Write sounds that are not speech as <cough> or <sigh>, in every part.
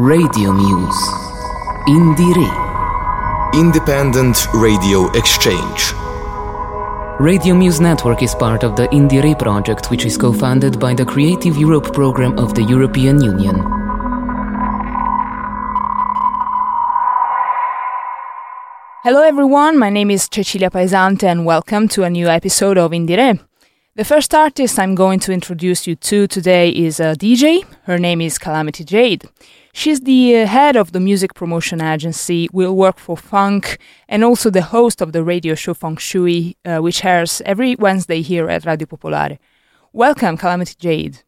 Radio Muse. Indire. Independent Radio Exchange. Radio Muse Network is part of the Indire project, which is co funded by the Creative Europe program of the European Union. Hello, everyone. My name is Cecilia Paesante, and welcome to a new episode of Indire. The first artist I'm going to introduce you to today is a DJ. Her name is Calamity Jade. She's the uh, head of the music promotion agency Will Work for Funk and also the host of the radio show Funk Shui, uh, which airs every Wednesday here at Radio Popolare. Welcome, Calamity Jade.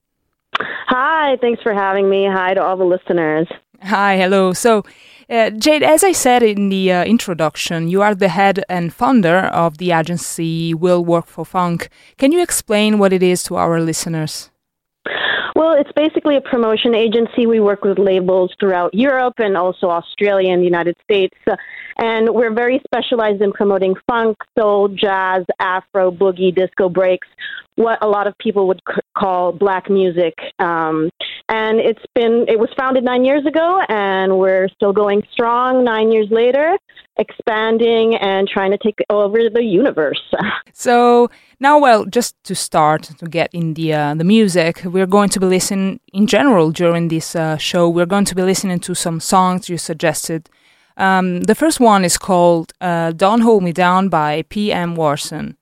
Hi, thanks for having me. Hi to all the listeners. Hi, hello. So, uh, Jade, as I said in the uh, introduction, you are the head and founder of the agency Will Work for Funk. Can you explain what it is to our listeners? Well, it's basically a promotion agency. We work with labels throughout Europe and also Australia and the United States. And we're very specialized in promoting funk, soul, jazz, afro, boogie, disco breaks, what a lot of people would c- call black music. Um, and it's been, it was founded nine years ago, and we're still going strong nine years later, expanding and trying to take over the universe. <laughs> So now, well, just to start to get in the uh, the music, we're going to be listening in general during this uh, show. We're going to be listening to some songs you suggested. Um, the first one is called uh, "Don't Hold Me Down" by P.M. Warson.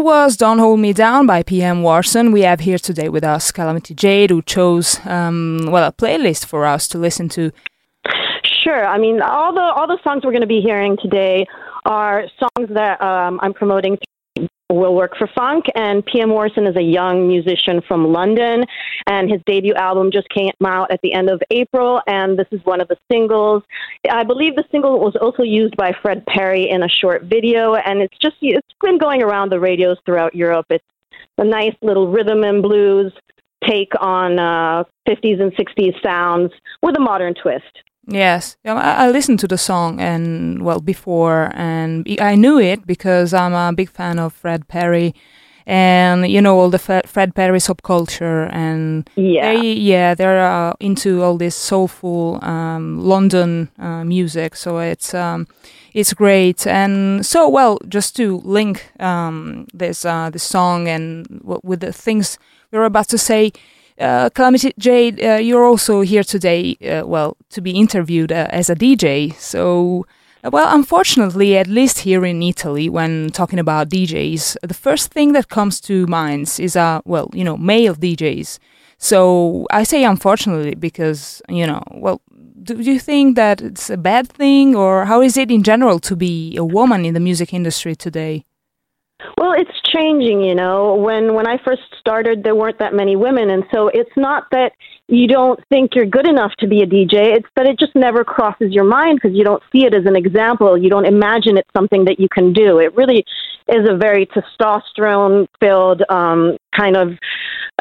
Was Don't Hold Me Down by PM Warson. We have here today with us Calamity Jade, who chose, um, well, a playlist for us to listen to. Sure. I mean, all the all the songs we're going to be hearing today are songs that um, I'm promoting will work for funk. And P.M. Warson is a young musician from London, and his debut album just came out at the end of April, and this is one of the singles. I believe the single was also used by Fred Perry in a short video, and it's just it's been going around the radios throughout Europe. It's a nice little rhythm and blues take on uh, 50s and 60s sounds with a modern twist. Yes, I, I listened to the song and well before, and I knew it because I'm a big fan of Fred Perry, and you know all the Fred, Perry subculture, and Yeah. they, yeah, they're uh, into all this soulful um, London uh, music, so it's um, it's great. And so, well, just to link um, this uh, this song and w- with the things we were about to say. Uh, Calamity Jade, uh, you're also here today, uh, well, to be interviewed uh, as a DJ. So, uh, well, unfortunately, at least here in Italy, when talking about DJs, the first thing that comes to minds is, uh, well, you know, male DJs. So I say unfortunately because, you know, well, do you think that it's a bad thing or how is it in general to be a woman in the music industry today? Well, it's changing, you know. When when I first started, there weren't that many women, and so it's not that you don't think you're good enough to be a DJ. It's that it just never crosses your mind because you don't see it as an example. You don't imagine it's something that you can do. It really is a very testosterone-filled um, kind of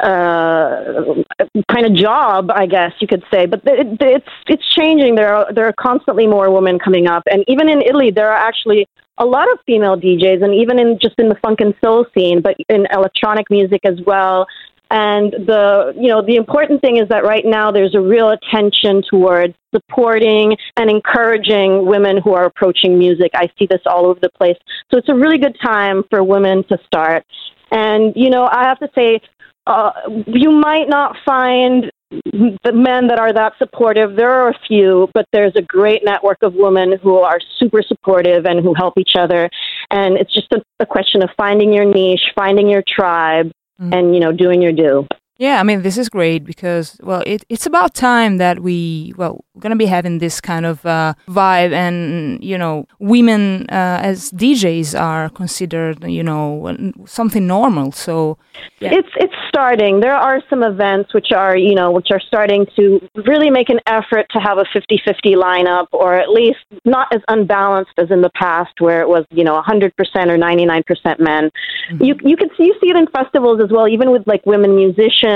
uh, kind of job, I guess you could say. But it, it's it's changing. There are there are constantly more women coming up, and even in Italy, there are actually a lot of female DJs, and even in just in the funk and soul scene, but in electronic music as well. And the you know the important thing is that right now there's a real attention towards supporting and encouraging women who are approaching music. I see this all over the place. So it's a really good time for women to start. And you know I have to say uh, you might not find the men that are that supportive. There are a few, but there's a great network of women who are super supportive and who help each other. And it's just a, a question of finding your niche, finding your tribe, mm. and you know doing your due. Yeah, I mean, this is great because, well, it, it's about time that we, well, we're going to be having this kind of uh, vibe and, you know, women uh, as DJs are considered, you know, something normal. So, yeah. It's it's starting. There are some events which are, you know, which are starting to really make an effort to have a 50-50 lineup or at least not as unbalanced as in the past where it was, you know, 100% or 99% men. You you can see you see it in festivals as well even with like women musicians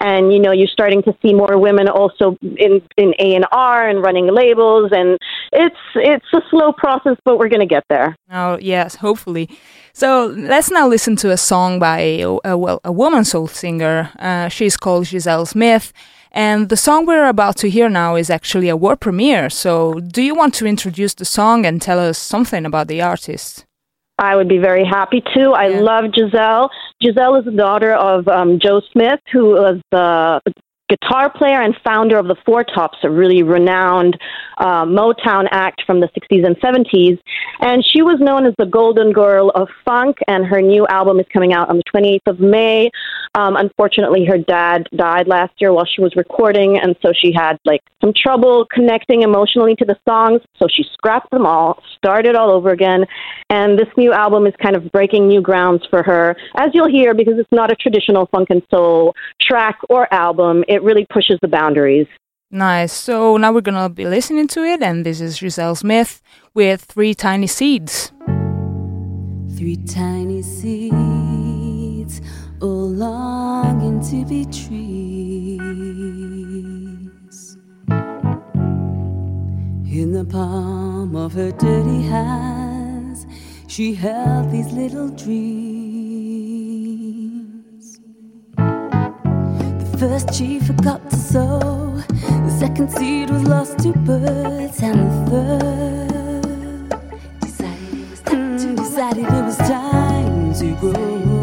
and you know, you're starting to see more women also in in A&R and running labels and it's it's a slow process but we're going to get there. Oh, yes, hopefully. So let's now listen to a song by a, a, well, a woman soul singer. Uh, she's called Giselle Smith. And the song we're about to hear now is actually a world premiere. So, do you want to introduce the song and tell us something about the artist? I would be very happy to. I Yeah. love Giselle. Giselle is the daughter of um, Joe Smith, who was the guitar player and founder of the Four Tops, a really renowned uh, Motown act from the 60s and 70s. And she was known as the Golden Girl of Funk, and her new album is coming out on the 28th of May. Um, unfortunately, her dad died last year while she was recording, and so she had like some trouble connecting emotionally to the songs. So she scrapped them all, started all over again, and this new album is kind of breaking new grounds for her, as you'll hear, because it's not a traditional funk and soul track or album. It really pushes the boundaries. Nice. So now we're gonna be listening to it, and this is Giselle Smith with Three Tiny Seeds. Three tiny seeds, all longing to be trees. In the palm of her dirty hands, she held these little dreams. First she forgot to sow, the second seed was lost to birds, and the third decided it was time decided it was time to grow.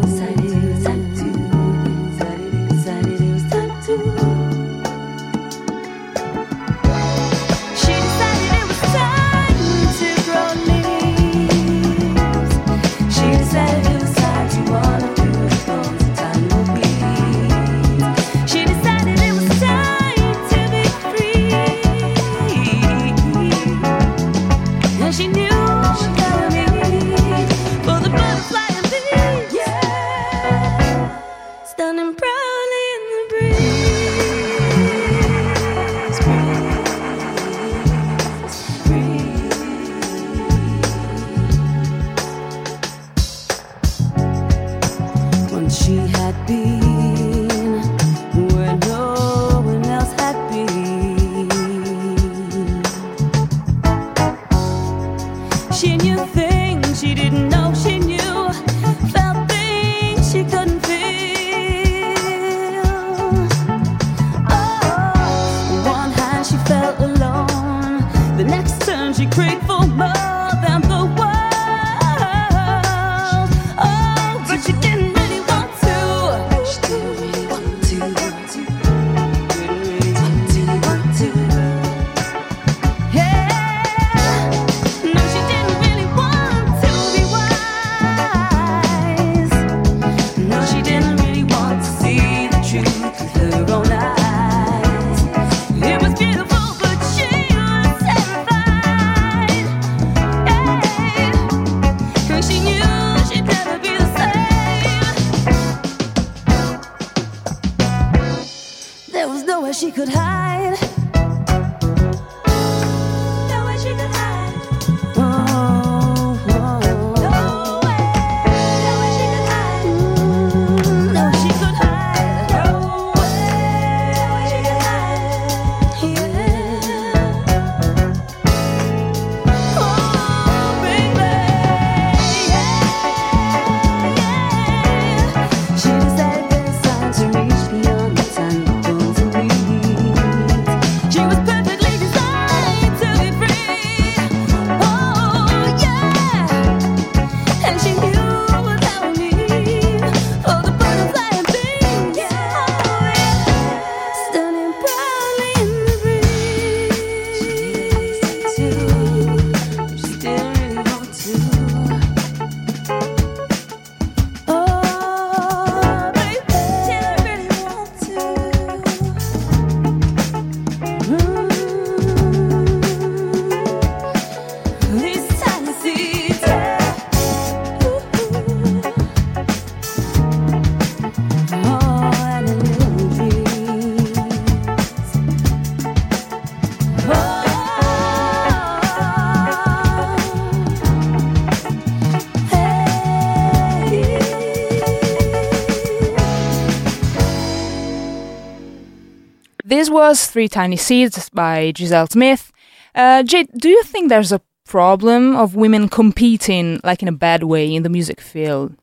Three Tiny Seeds by Giselle Smith. Uh, Jade, do you think there's a problem of women competing, like in a bad way, in the music field?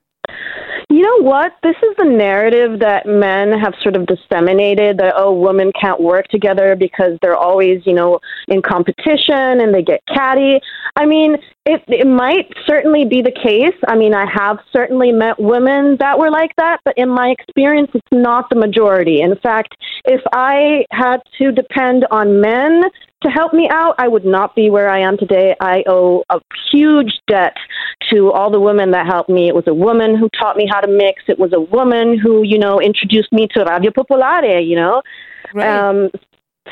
You know what? This is the narrative that men have sort of disseminated that, oh, women can't work together because they're always, you know, in competition and they get catty. I mean, it, it might certainly be the case. I mean, I have certainly met women that were like that, but in my experience, it's not the majority. In fact, if I had to depend on men to help me out, I would not be where I am today. I owe a huge debt to all the women that helped me. It was a woman who taught me how to mix. It was a woman who, you know, introduced me to Radio Popolare, you know. Um,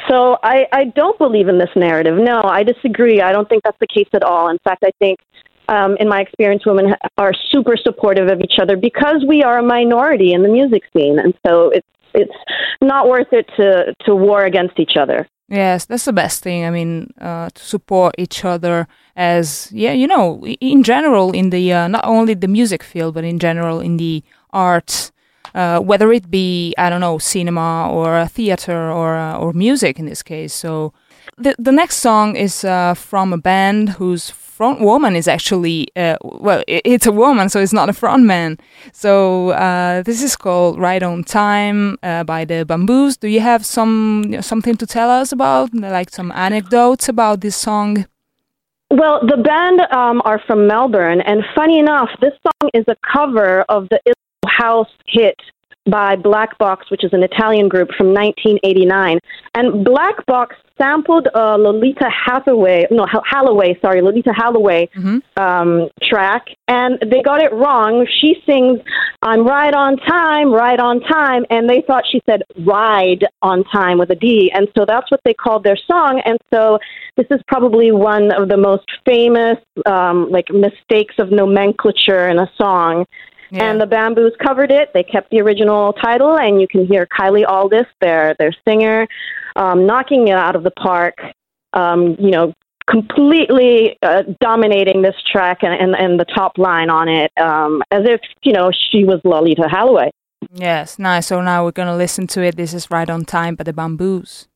so I, I don't believe in this narrative. No, I disagree. I don't think that's the case at all. In fact, I think, um, in my experience, women are super supportive of each other because we are a minority in the music scene, and so it's it's not worth it to to war against each other. Yes, that's the best thing. I mean, uh, to support each other as, yeah, you know, in general, in the, uh, not only the music field, but in general in the arts, uh, whether it be, I don't know, cinema or theater or, uh, or music in this case. So the, the next song is uh, from a band whose front woman is actually, uh, well, i- it's a woman, so it's not a front man. So uh, this is called Right on Time uh, by the Bamboos. Do you have some something to tell us about, like some anecdotes about this song? Well, the band um, are from Melbourne, and funny enough, this song is a cover of the house hit by Black Box, which is an Italian group from 1989. And Black Box sampled uh, Loleatta Hathaway, no, Holloway, sorry, Loleatta Holloway um, track, and they got it wrong. She sings, I'm right on time, right on time, and they thought she said ride on time with a D, and so that's what they called their song. And so this is probably one of the most famous, um, like, mistakes of nomenclature in a song. And the Bamboos covered it. They kept the original title, and you can hear Kylie Auldist, their their singer, um, knocking it out of the park. Um, you know, completely uh, dominating this track and, and and the top line on it, um, as if you know she was Loleatta Holloway. Yes, nice. So now we're gonna listen to it. This is Right on Time by the Bamboos.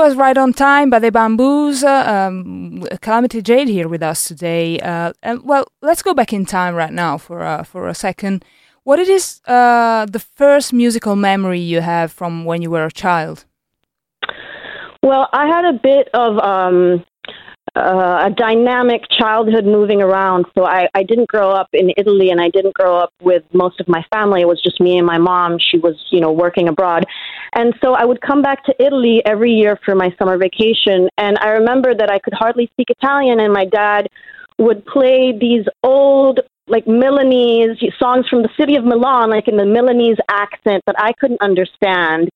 Was Right on Time by the Bamboos. Um, Calamity Jade here with us today. Uh, and well, let's go back in time right now for uh, for a second. What it is uh, the first musical memory you have from when you were a child? Well, I had a bit of um, uh, a dynamic childhood moving around. So I, I didn't grow up in Italy and I didn't grow up with most of my family. It was just me and my mom. She was, you know, working abroad. And so I would come back to Italy every year for my summer vacation. And I remember that I could hardly speak Italian and my dad would play these old like Milanese songs from the city of Milan, like in the Milanese accent that I couldn't understand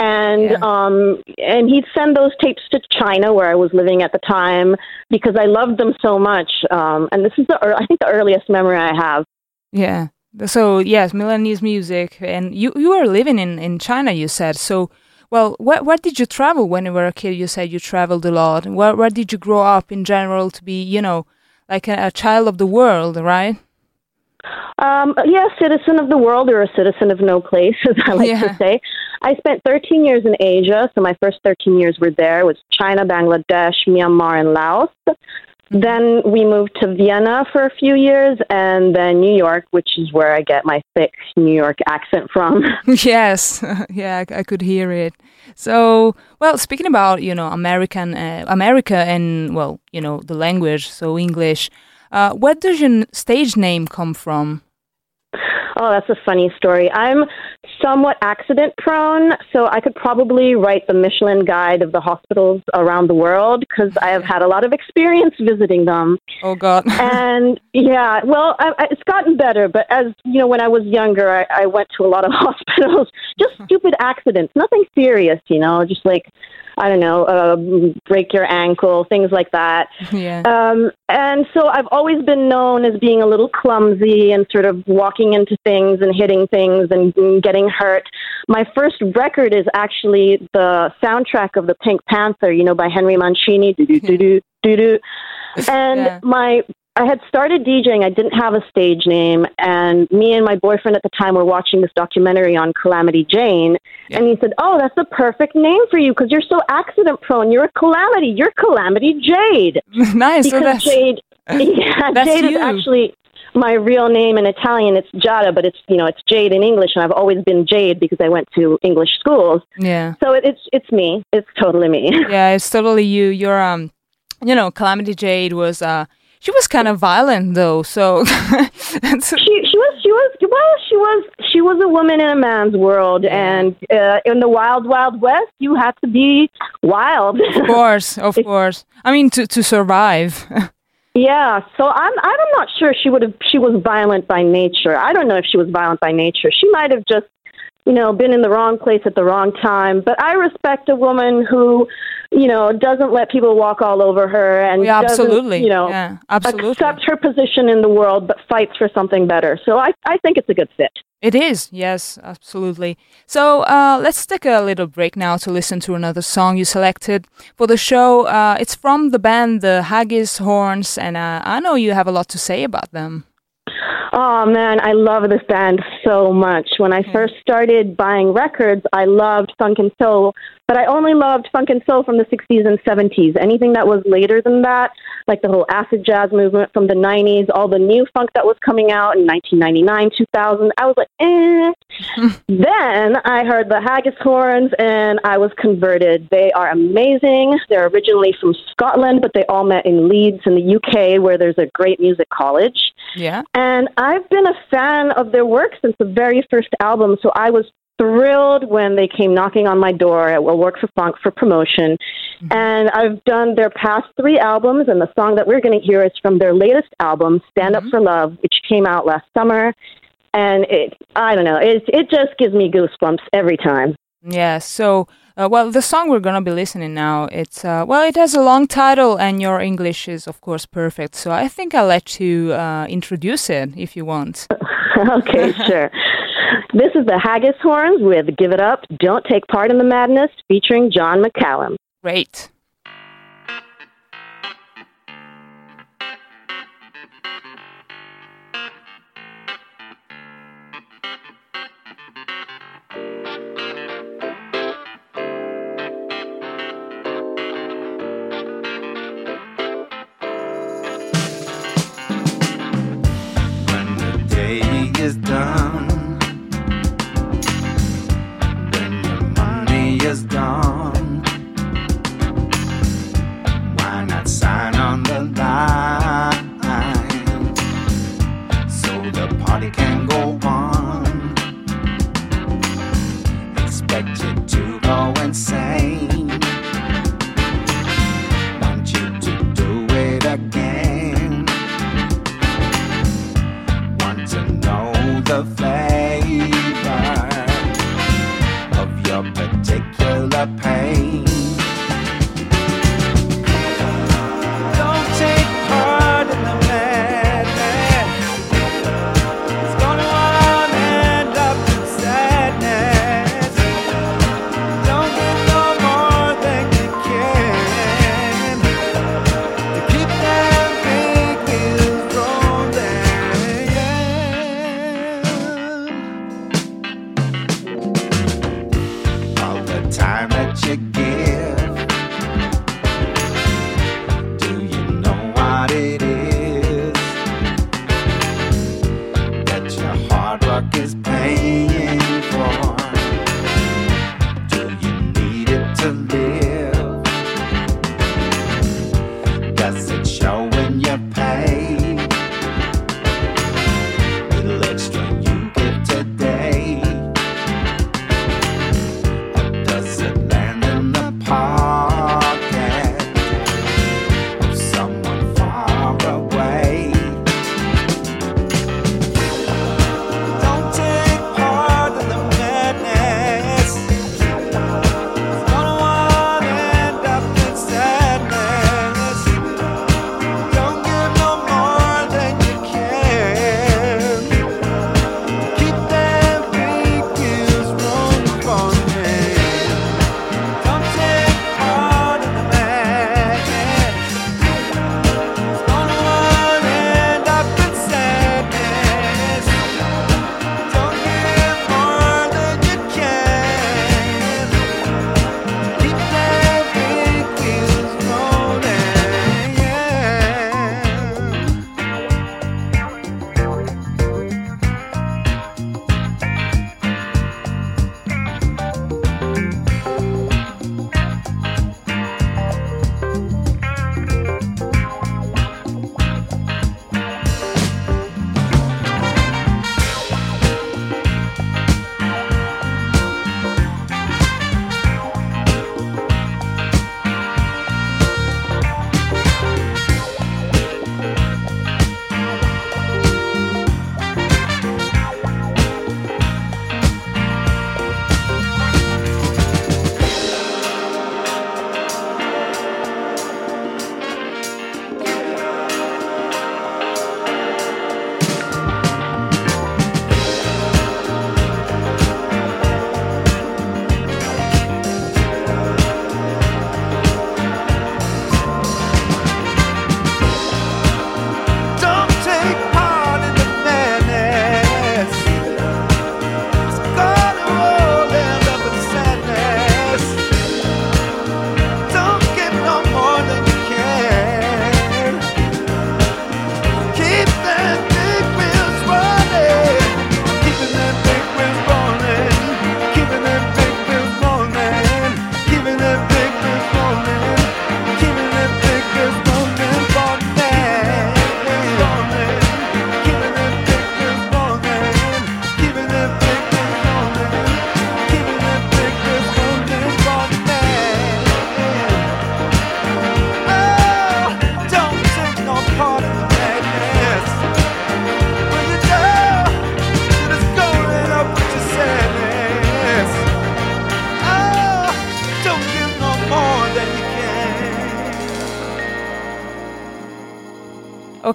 and Yeah. um and he'd send those tapes to China where I was living at the time because I loved them so much um and this is the I think the earliest memory I have Yeah. So yes, Milanese music, and you you were living in in China. You said so. Well, where where did you travel when you were a kid? You said you traveled a lot. Where where did you grow up in general to be, you know, like a, a child of the world, right? Um yeah citizen of the world or a citizen of no place <laughs> as I like Yeah. to say I spent 13 years in Asia so my first 13 years were there it was China Bangladesh Myanmar and Laos then we moved to Vienna for a few years and then New York which is where I get my thick New York accent from <laughs> <laughs> yes, yeah, I, I could hear it. So, well, speaking about you know American uh, America and well, you know the language, so English. Uh, where does your n- stage name come from? Oh, that's a funny story. I'm somewhat accident prone, so I could probably write the Michelin guide of the hospitals around the world because I have had a lot of experience visiting them. Oh God. <laughs> And yeah, well, I, I, it's gotten better, but as you know, when I was younger, I, I went to a lot of <laughs> hospitals, just stupid accidents, nothing serious, you know, just like I don't know, uh, break your ankle, things like that. <laughs> yeah. Um, and so I've always been known as being a little clumsy and sort of walking into things and hitting things and, and getting hurt. My first record is actually the soundtrack of the Pink Panther, you know, by Henry Mancini. <laughs> Do do do do do do. And Yeah. my I had started DJing. I didn't have a stage name, and me and my boyfriend at the time were watching this documentary on Calamity Jane, and he said, "Oh, that's the perfect name for you because you're so accident prone. You're a calamity. You're Calamity Jade." <laughs> nice. So because that's Jade, <laughs> yeah, That's Jade you. is actually my real name in Italian. It's Giada, but it's you know it's Jade in English, and I've always been Jade because I went to English schools. yeah. So it, it's it's me. It's totally me. <laughs> Yeah, it's totally you. You're um, you know, Calamity Jade was uh, she was kind of violent though. So <laughs> She she was she was well she was she was a woman in a man's world, and uh, in the wild wild west, you had to be wild. of <laughs> course, of course. I mean, to to survive. <laughs> Yeah, so I'm I'm not sure she would have she was violent by nature. I don't know if she was violent by nature. She might have just you know been in the wrong place at the wrong time. But I respect a woman who you know doesn't let people walk all over her and Yeah, absolutely. you know Yeah, absolutely. accept her position in the world but fights for something better. So I I think it's a good fit. It is, yes, absolutely. So uh, let's take a little break now to listen to another song you selected for the show. Uh, it's from the band The Haggis Horns, and uh, I know you have a lot to say about them. Oh man, I love this band so much. When I first started buying records, I loved funk and soul, but I only loved funk and soul from the 60s and 70s. Anything that was later than that, like the whole acid jazz movement from the 90s, all the new funk that was coming out in 1999, 2000, I was like, eh. <laughs> then I heard the Haggis horns and I was converted. They are amazing. They're originally from Scotland, but they all met in Leeds in the UK, where there's a great music college. Yeah, And I've been a fan of their work since the very first album, so I was thrilled when they came knocking on my door at Will Work for Funk for promotion. And I've done their past three albums, and the song that we're going to hear is from their latest album, Stand Up for Love, which came out last summer. And it, I don't know, it, it just gives me goosebumps every time. yeah. So, uh, well, the song we're gonna be listening now, it's uh, well, it has a long title, and your English is, of course, perfect. So I think I'll let you uh, introduce it if you want. <laughs> okay, sure. This is the Haggis Horns with Give It Up, Don't Take Part in the Madness, featuring John McCallum. Great.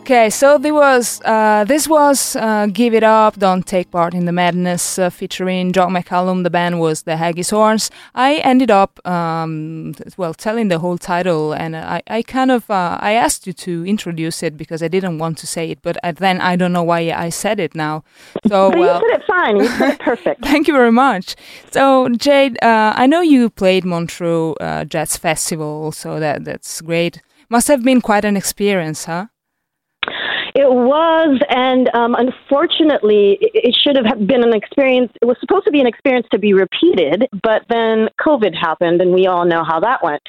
Okay, so there was uh, this was uh, "Give It Up, Don't Take Part in the Madness" uh, featuring John McCallum. The band was the Haggis Horns. I ended up um, well telling the whole title, and I, I kind of uh, I asked you to introduce it because I didn't want to say it, but uh, then I don't know why I said it now. <laughs> So But well, you said it fine. You said it perfect. <laughs> Thank you very much. So, Jade, uh, I know you played Montreux uh, Jazz Festival, so that that's great. Must have been quite an experience, huh? It was, and um, unfortunately, it should have been an experience. It was supposed to be an experience to be repeated, but then COVID happened, and we all know how that went.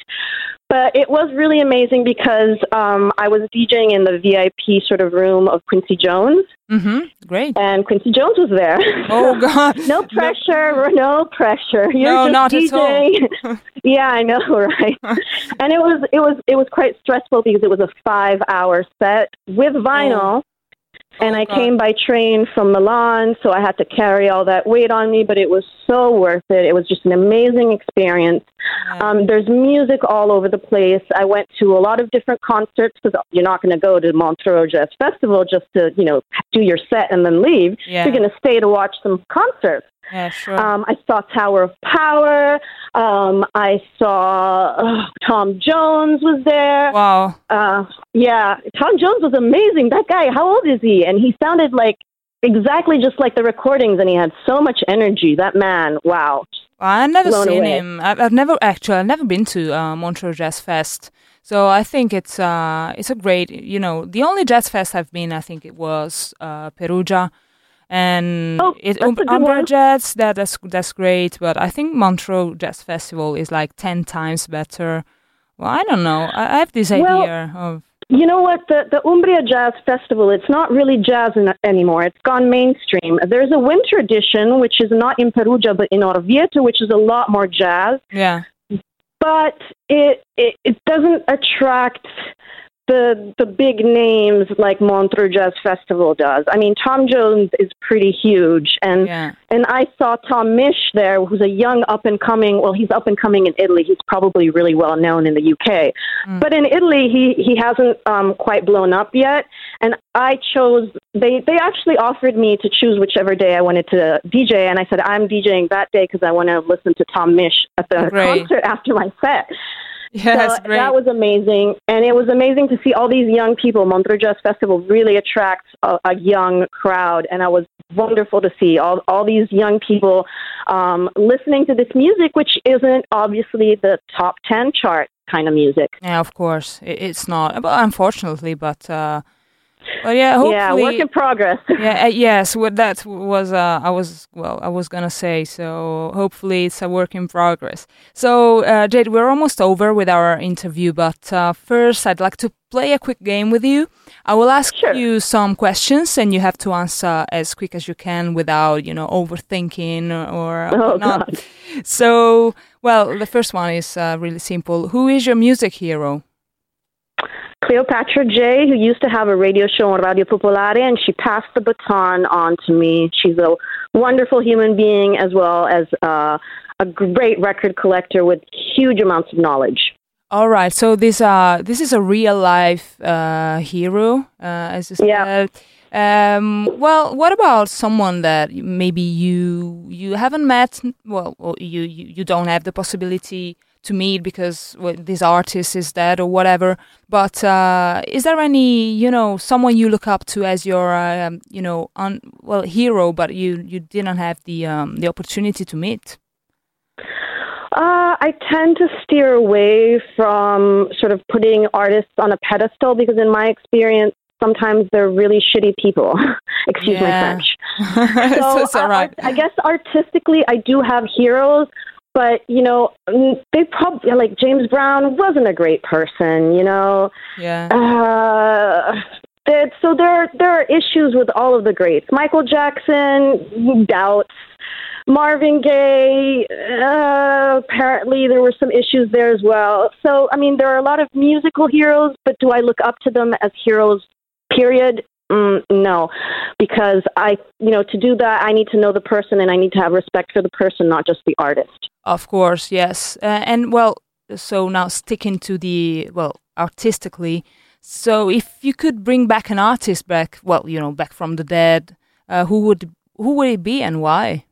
But it was really amazing because um, I was DJing in the VIP sort of room of Quincy Jones, Mm-hmm. Great. and Quincy Jones was there. Oh <laughs> God. no pressure, no pressure. You're No, not at all. <laughs> Yeah, I know, <laughs> right? and it was it was it was quite stressful because it was a five hour set with vinyl. And I came by train from Milan, so I had to carry all that weight on me, but it was so worth it. It was just an amazing experience. Um, there's music all over the place. I went to a lot of different concerts because you're not going to go to Montreux Jazz Festival just to, you know, do your set and then leave. Yeah. You're going to stay to watch some concerts. Yeah, sure. Um, I saw Tower of Power. Um, I saw uh, Tom Jones was there. wow. Uh, yeah, Tom Jones was amazing. That guy, how old is he? And he sounded like exactly just like the recordings, and he had so much energy. That man, wow. I've never blown seen away. him. I've, I've never actually. I've never been to uh, Montreux Jazz Fest. So I think it's uh, it's a great. You know, the only jazz fest I've been, I think it was uh, Perugia, and Oh, it, that's Umbria. Jazz. That that's that's great. But I think Montreux Jazz Festival is like ten times better. Well, I don't know. I, I have this Well, idea of You know what? The the Umbria Jazz Festival. It's not really jazz in, anymore. It's gone mainstream. There's a winter edition, which is not in Perugia but in Orvieto, which is a lot more jazz. yeah. but it, it it doesn't attract the the big names like Montreux Jazz Festival does. I mean, Tom Jones is pretty huge, and Yeah. and I saw Tom Misch there, who's a young up and coming. Well, he's up and coming in Italy. He's probably really well known in the UK, but in Italy, he he hasn't um, quite blown up yet. And I chose. They they actually offered me to choose whichever day I wanted to DJ, and I said I'm DJing that day because I want to listen to Tom Misch at the Great. concert after my set. Yeah, So great. that was amazing, and it was amazing to see all these young people. Montreux Jazz Festival really attracts a, a young crowd, and it was wonderful to see all all these young people um, listening to this music, which isn't obviously the top ten chart kind of music. yeah, of course. It, it's not. But unfortunately, but uh, but yeah, hopefully. yeah, work in progress. <laughs> yeah, uh, yes, what that was uh, I was well, I was gonna say. So hopefully it's a work in progress. So uh, Jade, we're almost over with our interview, but uh, first I'd like to play a quick game with you. I will ask Sure. you some questions, and you have to answer as quick as you can without you know overthinking or Oh, not. God. So well, the first one is uh, really simple. Who is your music hero? Cleopatra J, who used to have a radio show on Radio Popolare, and she passed the baton on to me. She's a wonderful human being as well as uh, a great record collector with huge amounts of knowledge. All right, so this uh this is a real life uh, hero, uh, as you Yeah. Um, well, what about someone that maybe you you haven't met? Well, or you, you you don't have the possibility to meet because well, this artist is dead or whatever. But uh, is there any you know someone you look up to as your um, you know un, well hero, but you you didn't have the um, the opportunity to meet? Uh, I tend to steer away from sort of putting artists on a pedestal because, in my experience, sometimes they're really shitty people. <laughs> Excuse my French. <laughs> so, uh, all right. I guess artistically, I do have heroes, but you know, they probably like James Brown wasn't a great person. You know, Yeah. uh, that, so there there are issues with all of the greats. Michael Jackson, doubts. Marvin Gaye, uh, apparently there were some issues there as well. So, I mean, there are a lot of musical heroes, but do I look up to them as heroes, period? Mm, no, because I, you know, to do that, I need to know the person and I need to have respect for the person, not just the artist. Of course, yes. Uh, and well, so now sticking to the well, artistically. So, if you could bring back an artist back, well, you know, back from the dead, uh, who would who would it be and why?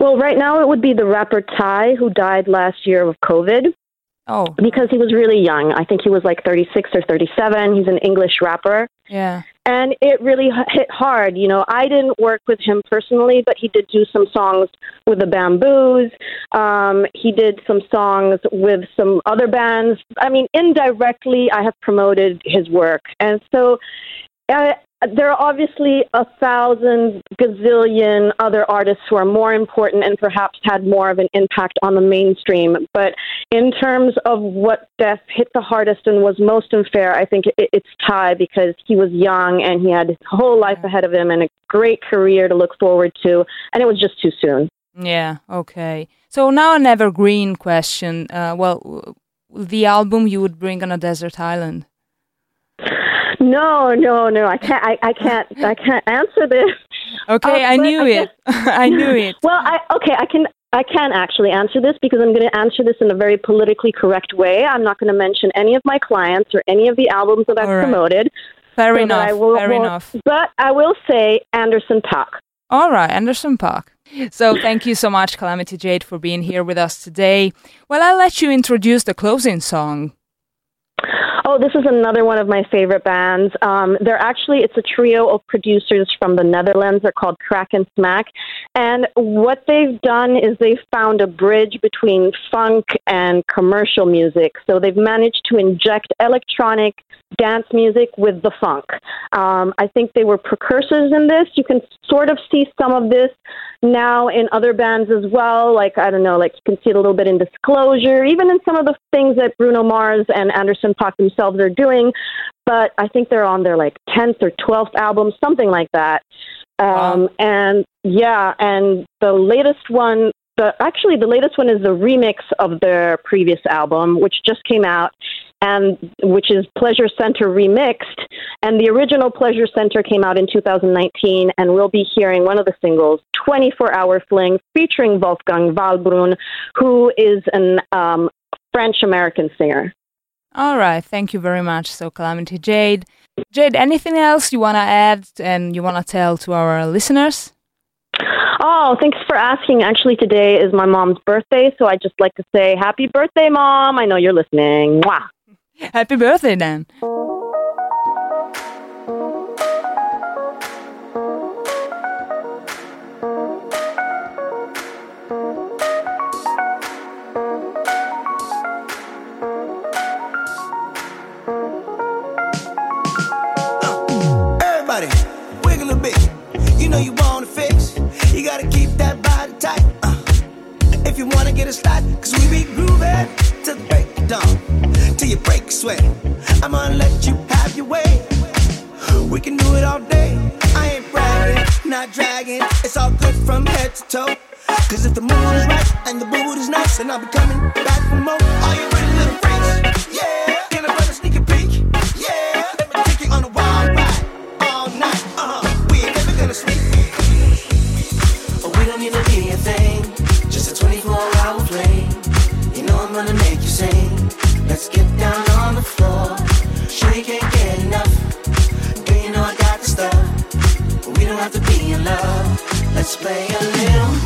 Well, right now it would be the rapper Ty, who died last year of COVID Oh, because he was really young. I think he was like 36 or 37. He's an English rapper. yeah. and it really hit hard. You know, I didn't work with him personally, but he did do some songs with the Bamboos. Um, he did some songs with some other bands. I mean, indirectly, I have promoted his work, and so. Uh, there are obviously a thousand gazillion other artists who are more important and perhaps had more of an impact on the mainstream. But in terms of what death hit the hardest and was most unfair, I think it, it's Ty because he was young and he had his whole life ahead of him and a great career to look forward to, and it was just too soon. Yeah, okay. So now an evergreen question. Uh, well, w- the album you would bring on a desert island. No, no, no. I can't. I, I can't. I can't answer this. Okay, Uh, I knew I it. <laughs> I knew it. Well, I okay. I can. I can actually answer this because I'm going to answer this in a very politically correct way. I'm not going to mention any of my clients or any of the albums that I've right. promoted. Fair so enough. I will- fair won't- enough. But I will say Anderson Paak. All right, Anderson Paak. So thank you so much, Calamity Jade, for being here with us today. Well, I'll let you introduce the closing song. This is another one of my favorite bands. Um, they're actually it's a trio of producers from the Netherlands. They're called Kraak and Smaak, and what they've done is they've found a bridge between funk and commercial music. So they've managed to inject electronic dance music with the funk. Um, I think they were precursors in this. You can sort of see some of this now in other bands as well. Like I don't know, like you can see it a little bit in Disclosure, even in some of the things that Bruno Mars and Anderson Paak themselves are doing. But I think they're on their like tenth or twelfth album, something like that. Um, And yeah, and the latest one. The, actually, the latest one is the remix of their previous album, which just came out, and which is Pleasure Center remixed. And the original Pleasure Center came out in 2019, and we'll be hearing one of the singles, 24 Hour Fling, featuring Wolfgang Valbrun, who is an um, French American singer. All right, thank you very much. So, Calamity Jade. Jade, anything else you want to add and you want to tell to our listeners? Oh, thanks for asking. Actually, today is my mom's birthday, so I'd just like to say happy birthday, Mom. I know you're listening. Mwah. <laughs> Happy birthday, then. If you wanna get a start, cause we be grooving till the break of dawn. Till you break sweat. I'm gonna let you have your way. We can do it all day. I ain't bragging, not dragging. It's all good from head to toe. Cause if the mood is right and the mood is nice, then I'll be coming back for more. Are you ready, little freaks? Yeah. To be in love. Let's play a little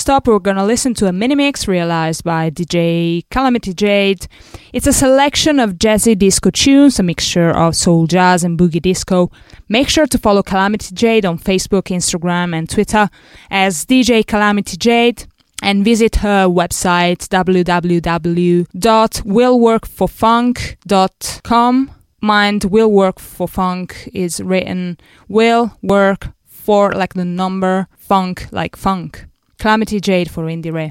Next up, we're gonna listen to a mini mix realized by DJ Calamity Jade. It's a selection of jazzy disco tunes, a mixture of soul jazz and boogie disco. Make sure to follow Calamity Jade on Facebook, Instagram, and Twitter as DJ Calamity Jade and visit her website www.willworkforfunk.com. Mind will work for funk is written will work for like the number funk like funk. Calamity Jade for Indie Ray.